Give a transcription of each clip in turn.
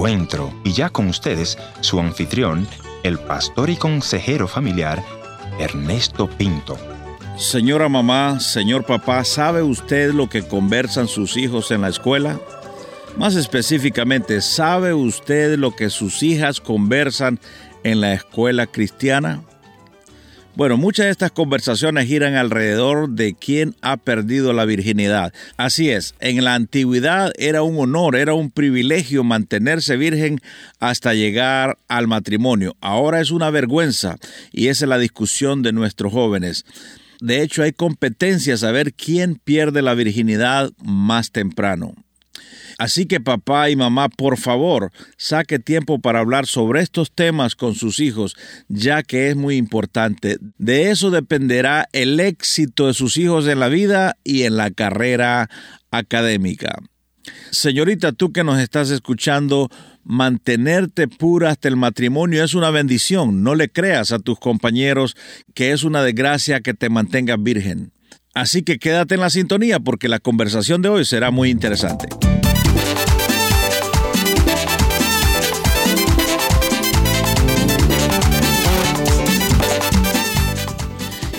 encuentro. Y ya con ustedes, su anfitrión, el pastor y consejero familiar, Ernesto Pinto. Señora mamá, señor papá, ¿sabe usted lo que conversan sus hijos en la escuela? Más específicamente, ¿sabe usted lo que sus hijas conversan en la escuela cristiana? Bueno, muchas de estas conversaciones giran alrededor de quién ha perdido la virginidad. Así es, en la antigüedad era un honor, era un privilegio mantenerse virgen hasta llegar al matrimonio. Ahora es una vergüenza y esa es la discusión de nuestros jóvenes. De hecho, hay competencias a ver quién pierde la virginidad más temprano. Así que papá y mamá, por favor, saque tiempo para hablar sobre estos temas con sus hijos, ya que es muy importante. De eso dependerá el éxito de sus hijos en la vida y en la carrera académica. Señorita, tú que nos estás escuchando, mantenerte pura hasta el matrimonio es una bendición. No le creas a tus compañeros que es una desgracia que te mantengas virgen. Así que quédate en la sintonía porque la conversación de hoy será muy interesante.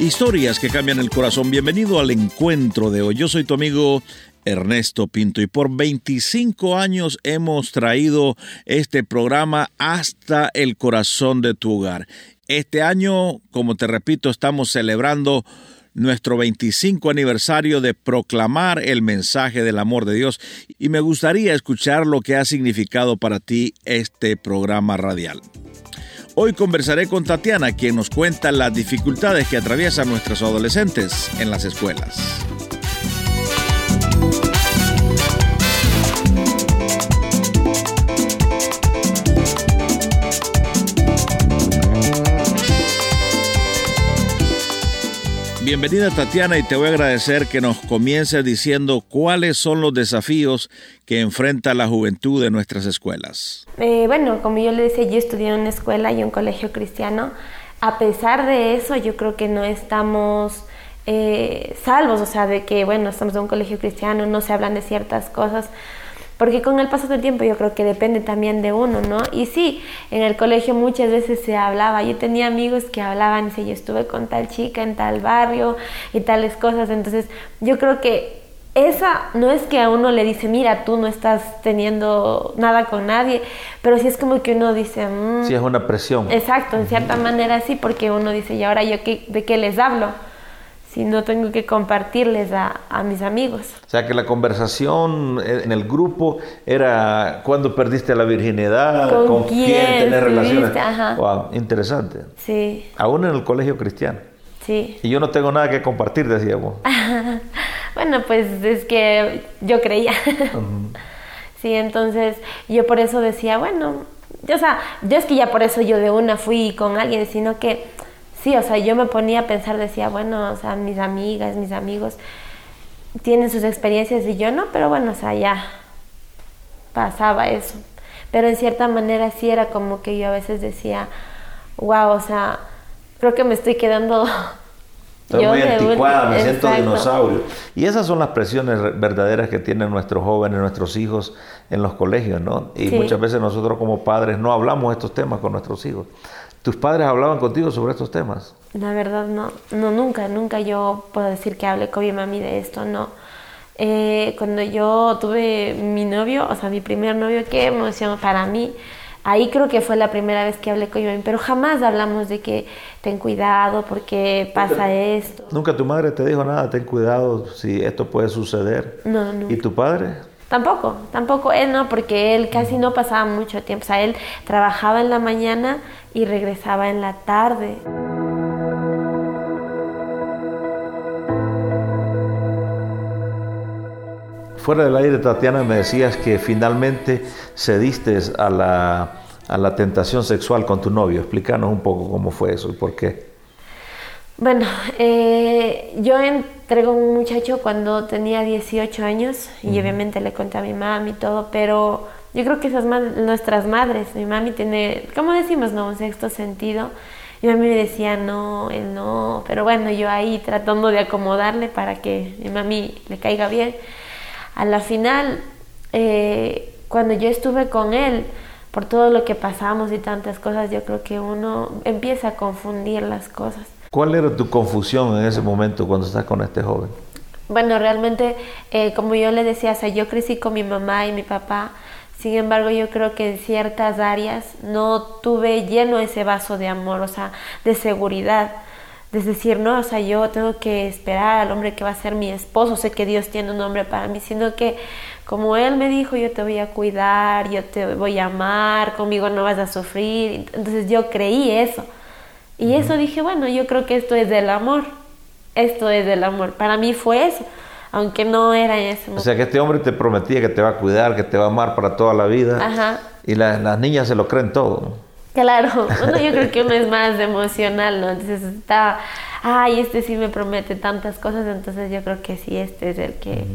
Historias que cambian el corazón. Bienvenido al encuentro de hoy. Yo soy tu amigo Ernesto Pinto y por 25 años hemos traído este programa hasta el corazón de tu hogar. Este año, como te repito, estamos celebrando nuestro 25 aniversario de proclamar el mensaje del amor de Dios y me gustaría escuchar lo que ha significado para ti este programa radial. Hoy conversaré con Tatiana, quien nos cuenta las dificultades que atraviesan nuestros adolescentes en las escuelas. Bienvenida Tatiana y te voy a agradecer que nos comiences diciendo cuáles son los desafíos que enfrenta la juventud de nuestras escuelas. Eh, bueno, como yo le decía, yo estudié en una escuela y un colegio cristiano. A pesar de eso, yo creo que no estamos eh, salvos, o sea, de que, bueno, estamos en un colegio cristiano, no se hablan de ciertas cosas porque con el paso del tiempo yo creo que depende también de uno, ¿no? Y sí, en el colegio muchas veces se hablaba, yo tenía amigos que hablaban, si yo estuve con tal chica en tal barrio y tales cosas, entonces yo creo que esa no es que a uno le dice, mira, tú no estás teniendo nada con nadie, pero sí es como que uno dice... Mm". sí, es una presión. Exacto, en cierta manera sí, porque uno dice, ¿y ahora yo qué, de qué les hablo? Si no tengo que compartirles a, a, mis amigos. O sea que la conversación en el grupo era cuándo perdiste la virginidad, con, quién, tener relaciones. Wow, interesante. Sí. Aún en el colegio cristiano. Sí. Y yo no tengo nada que compartir, decíamos. bueno, pues es que yo creía. Sí, entonces yo por eso decía, bueno, yo, o sea, yo es que ya por eso yo de una fui con alguien, sino que sí, o sea, yo me ponía a pensar, decía, bueno, o sea, mis amigas, mis amigos tienen sus experiencias y yo no, pero bueno, o sea, ya pasaba eso. Pero en cierta manera sí era como que yo a veces decía, wow, o sea, creo que me estoy quedando... Estoy muy anticuada, me siento dinosaurio. Y esas son las presiones verdaderas que tienen nuestros jóvenes, nuestros hijos en los colegios, ¿no? Y muchas veces nosotros como padres no hablamos estos temas con nuestros hijos. ¿Tus padres hablaban contigo sobre estos temas? La verdad no, no nunca, nunca yo puedo decir que hable con mi mami de esto, no. Eh, cuando yo tuve mi novio, o sea, mi primer novio, qué emoción para mí. Ahí creo que fue la primera vez que hablé con mi mami, pero jamás hablamos de que ten cuidado porque pasa esto. ¿Nunca tu madre te dijo nada, ten cuidado si esto puede suceder? No, no. ¿Y tu padre? Tampoco, tampoco él no, porque él casi no pasaba mucho tiempo. O sea, él trabajaba en la mañana y regresaba en la tarde. Fuera del aire, Tatiana, me decías que finalmente cediste a la, a la tentación sexual con tu novio. Explícanos un poco cómo fue eso y por qué. Bueno, eh, yo entré con un muchacho cuando tenía 18 años y obviamente le conté a mi mamá y todo, pero yo creo que esas nuestras madres, mi mami tiene, ¿cómo decimos, no? Un sexto sentido. Y mi mami me decía, no, él no, pero bueno, yo ahí tratando de acomodarle para que mi mami le caiga bien. A la final, eh, cuando yo estuve con él, por todo lo que pasamos y tantas cosas, yo creo que uno empieza a confundir las cosas. ¿Cuál era tu confusión en ese momento cuando estás con este joven? Bueno, realmente, eh, como yo le decía, o sea, yo crecí con mi mamá y mi papá, sin embargo, yo creo que en ciertas áreas no tuve lleno ese vaso de amor, o sea, de seguridad. De decir, no, o sea, yo tengo que esperar al hombre que va a ser mi esposo, sé que Dios tiene un hombre para mí, sino que como Él me dijo, yo te voy a cuidar, yo te voy a amar, conmigo no vas a sufrir. Entonces yo creí eso. Y eso dije, bueno, yo creo que esto es del amor, esto es del amor. Para mí fue eso aunque no era eso. O sea, que este hombre te prometía que te va a cuidar, que te va a amar para toda la vida. Ajá. Y las niñas se lo creen todo. Claro, uno yo creo que uno es más emocional, ¿no? Entonces está, ay, este sí me promete tantas cosas, entonces yo creo que sí, este es el que,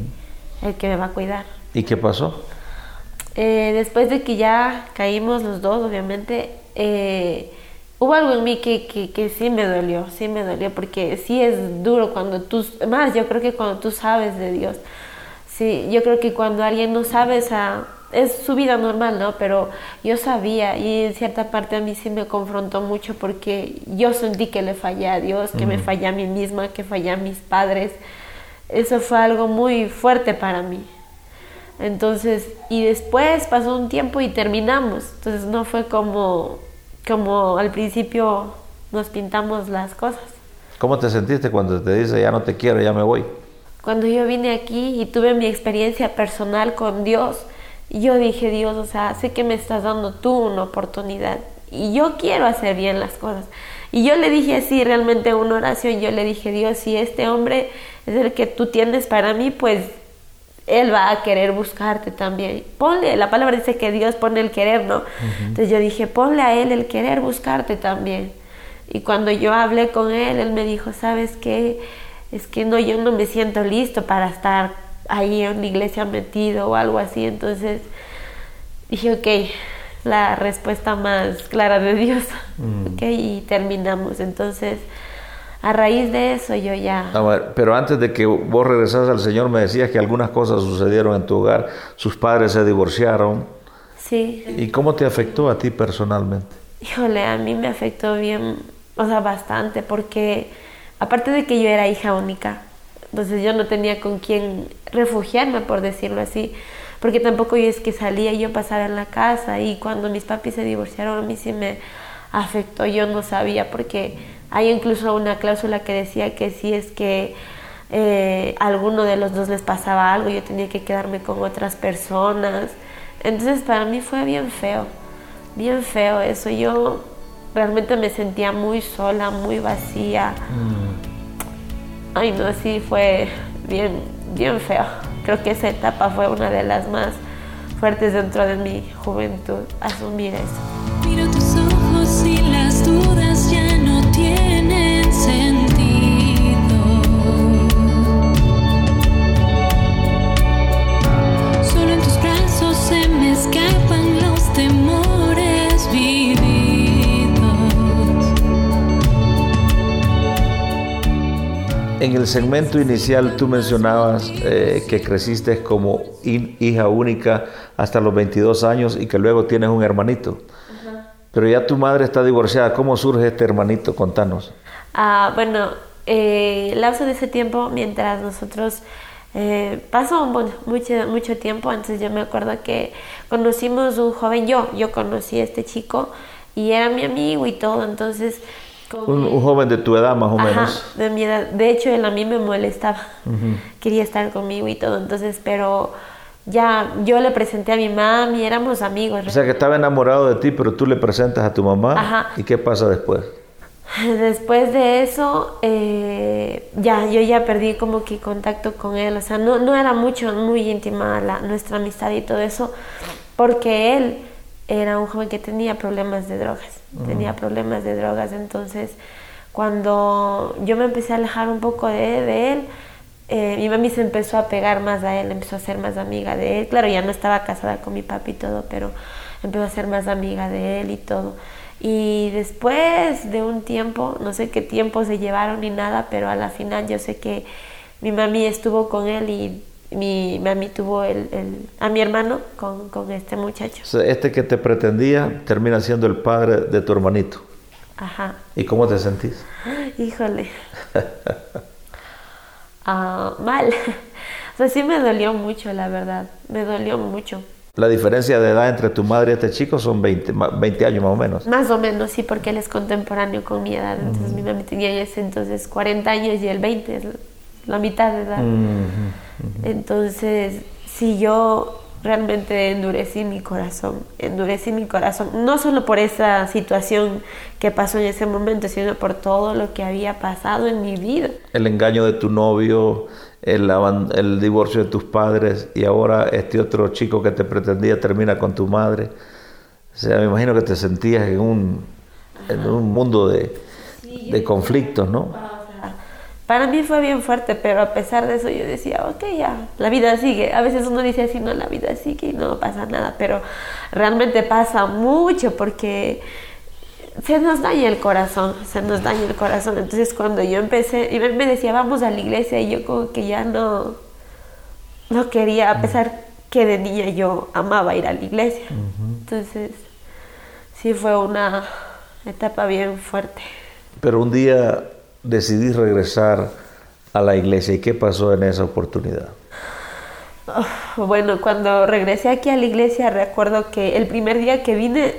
el que me va a cuidar. ¿Y qué pasó? Eh, después de que ya caímos los dos, obviamente, eh, hubo algo en mí que, que, sí me dolió, sí me dolió, porque sí es duro cuando tú, más yo creo que cuando tú sabes de Dios, sí, yo creo que cuando alguien no sabe, esa, es su vida normal, ¿no? Pero yo sabía y en cierta parte a mí sí me confrontó mucho porque yo sentí que le fallé a Dios, que me fallé a mí misma, que fallé a mis padres. Eso fue algo muy fuerte para mí. Entonces, y después pasó un tiempo y terminamos. Entonces no fue como como al principio nos pintamos las cosas. ¿Cómo te sentiste cuando te dice ya no te quiero, ya me voy? Cuando yo vine aquí y tuve mi experiencia personal con Dios, yo dije, Dios, o sea, sé que me estás dando tú una oportunidad y yo quiero hacer bien las cosas. Y yo le dije así, realmente una oración, yo le dije, Dios, si este hombre es el que tú tienes para mí, pues él va a querer buscarte también. Ponle, la palabra dice que Dios pone el querer, ¿no? Entonces yo dije, ponle a Él el querer buscarte también. Y cuando yo hablé con Él, Él me dijo, ¿sabes qué? Es que no, yo no me siento listo para estar ahí en la iglesia metido o algo así. Entonces dije, ok, la respuesta más clara de Dios. Ok, y terminamos. Entonces a raíz de eso yo ya... pero antes de que vos regresaras al Señor me decías que algunas cosas sucedieron en tu hogar, sus padres se divorciaron. Sí. ¿Y cómo te afectó a ti personalmente? Híjole, a mí me afectó bien, o sea, bastante, porque aparte de que yo era hija única, entonces yo no tenía con quién refugiarme, por decirlo así, porque tampoco yo es que salía, yo pasaba en la casa y cuando mis papis se divorciaron a mí sí me afectó, yo no sabía porque hay incluso una cláusula que decía que si es que eh, alguno de los dos les pasaba algo, yo tenía que quedarme con otras personas. Entonces para mí fue bien feo, bien feo eso. Yo realmente me sentía muy sola, muy vacía. Mm. Ay, no, sí, fue bien, bien feo. Creo que esa etapa fue una de las más fuertes dentro de mi juventud, asumir eso. En el segmento inicial tú mencionabas eh, que creciste como hija única hasta los 22 años y que luego tienes un hermanito. Pero ya tu madre está divorciada. ¿Cómo surge este hermanito? Contanos. Ah, bueno, eh, el lapso de ese tiempo, mientras nosotros eh, pasó mucho, mucho tiempo, entonces yo me acuerdo que conocimos un joven, yo, yo conocí a este chico y era mi amigo y todo, entonces un, joven de tu edad más o menos. De mi edad. De hecho, él a mí me molestaba. Quería estar conmigo y todo. Entonces, pero ya yo le presenté a mi mamá y éramos amigos. O sea, que estaba enamorado de ti, pero tú le presentas a tu mamá. ¿Y qué pasa después? Después de eso, eh, ya, yo ya perdí como que contacto con él. O sea, no, no era mucho, muy íntima la, nuestra amistad y todo eso, porque él era un joven que tenía problemas de drogas, tenía problemas de drogas, entonces cuando yo me empecé a alejar un poco de, él, eh, mi mami se empezó a pegar más a él, empezó a ser más amiga de él, claro, ya no estaba casada con mi papi y todo, pero empezó a ser más amiga de él y todo. Y después de un tiempo, no sé qué tiempo se llevaron ni nada, pero a la final yo sé que mi mami estuvo con él y mi mami tuvo el, a mi hermano con, con este muchacho. este que te pretendía termina siendo el padre de tu hermanito. Ajá. ¿Y cómo te sentís? Híjole. Ah, mal. O sea, sí me dolió mucho, la verdad. Me dolió mucho. La diferencia de edad entre tu madre y este chico son 20, 20 años más o menos. Más o menos, sí, porque él es contemporáneo con mi edad. Entonces mi mamá tenía ese entonces 40 años y el 20 es la mitad de edad. Entonces, si yo realmente endurecí mi corazón, endurecí mi corazón, no solo por esa situación que pasó en ese momento, sino por todo lo que había pasado en mi vida. El engaño de tu novio, el, el divorcio de tus padres y ahora este otro chico que te pretendía termina con tu madre. O sea, me imagino que te sentías en un, en un mundo de, de conflictos, ¿no? Para mí fue bien fuerte, pero a pesar de eso yo decía, ok, ya, la vida sigue. A veces uno dice así, no, la vida sigue y no pasa nada, pero realmente pasa mucho porque se nos daña el corazón, se nos daña el corazón. Entonces cuando yo empecé, y me decía, vamos a la iglesia, y yo como que ya no, no quería, a pesar que de niña yo amaba ir a la iglesia. Entonces, sí fue una etapa bien fuerte. Pero un día decidí regresar a la iglesia. ¿Y qué pasó en esa oportunidad? bueno, cuando regresé aquí a la iglesia recuerdo que el primer día que vine,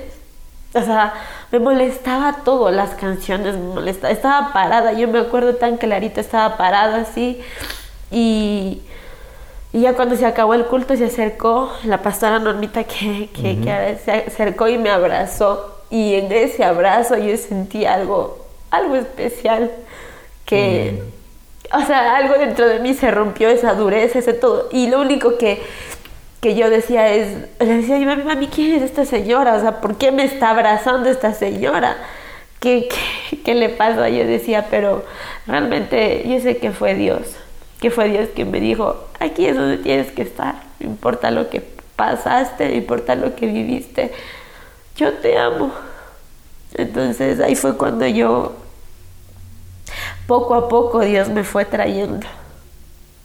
o sea, me molestaba todo, las canciones me molestaba, estaba parada, yo me acuerdo tan clarito, estaba parada así y, ya cuando se acabó el culto se acercó la pastora Normita que, que se acercó y me abrazó y en ese abrazo yo sentí algo, algo especial que, o sea, algo dentro de mí se rompió, esa dureza, ese todo. Y lo único que, que yo decía es, le decía, mami, mami, ¿quién es esta señora? O sea, ¿por qué me está abrazando esta señora? ¿Qué, qué, qué le pasa? Yo decía, pero realmente yo sé que fue Dios, que fue Dios quien me dijo, aquí es donde tienes que estar, no importa lo que pasaste, no importa lo que viviste, yo te amo. Entonces ahí fue cuando yo poco a poco Dios me fue trayendo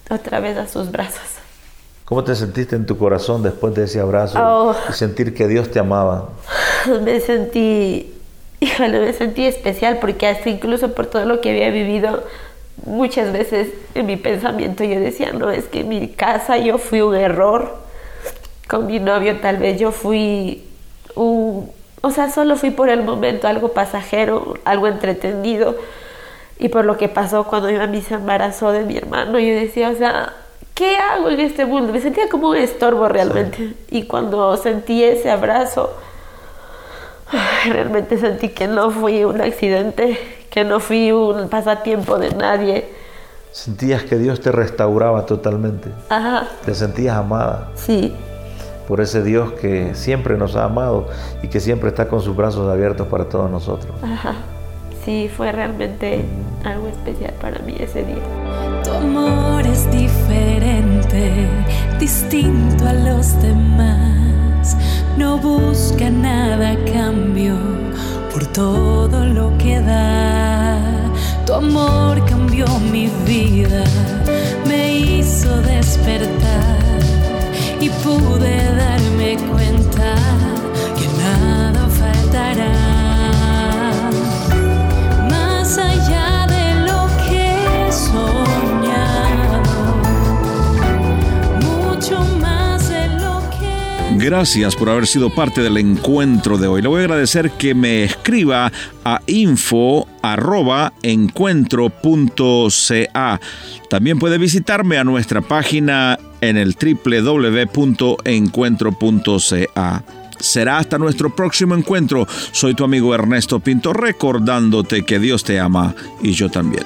otra vez a sus brazos. ¿Cómo te sentiste en tu corazón después de ese abrazo oh. y sentir que Dios te amaba? Me sentí, híjole, me sentí especial porque hasta incluso por todo lo que había vivido, muchas veces en mi pensamiento yo decía, no, es que en mi casa yo fui un error, con mi novio tal vez yo fui un, o sea, solo fui por el momento algo pasajero, algo entretenido y por lo que pasó cuando mi mamá se embarazó de mi hermano, yo decía, o sea, ¿qué hago en este mundo? Me sentía como un estorbo realmente. Y cuando sentí ese abrazo, realmente sentí que no fui un accidente, que no fui un pasatiempo de nadie. Sentías que Dios te restauraba totalmente. Ajá. Te sentías amada. Sí. Por ese Dios que siempre nos ha amado y que siempre está con sus brazos abiertos para todos nosotros. Ajá sí fue realmente algo especial para mí ese día. Tu amor es diferente, distinto a los demás. No busca nada a cambio por todo lo que da. Tu amor cambió mi vida, me hizo despertar pude darme cuenta que nada faltará. Gracias por haber sido parte del encuentro de hoy. Le voy a agradecer que me escriba a info@encuentro.ca. También puede visitarme a nuestra página en el www.encuentro.ca. Será hasta nuestro próximo encuentro. Soy tu amigo Ernesto Pinto recordándote que Dios te ama y yo también.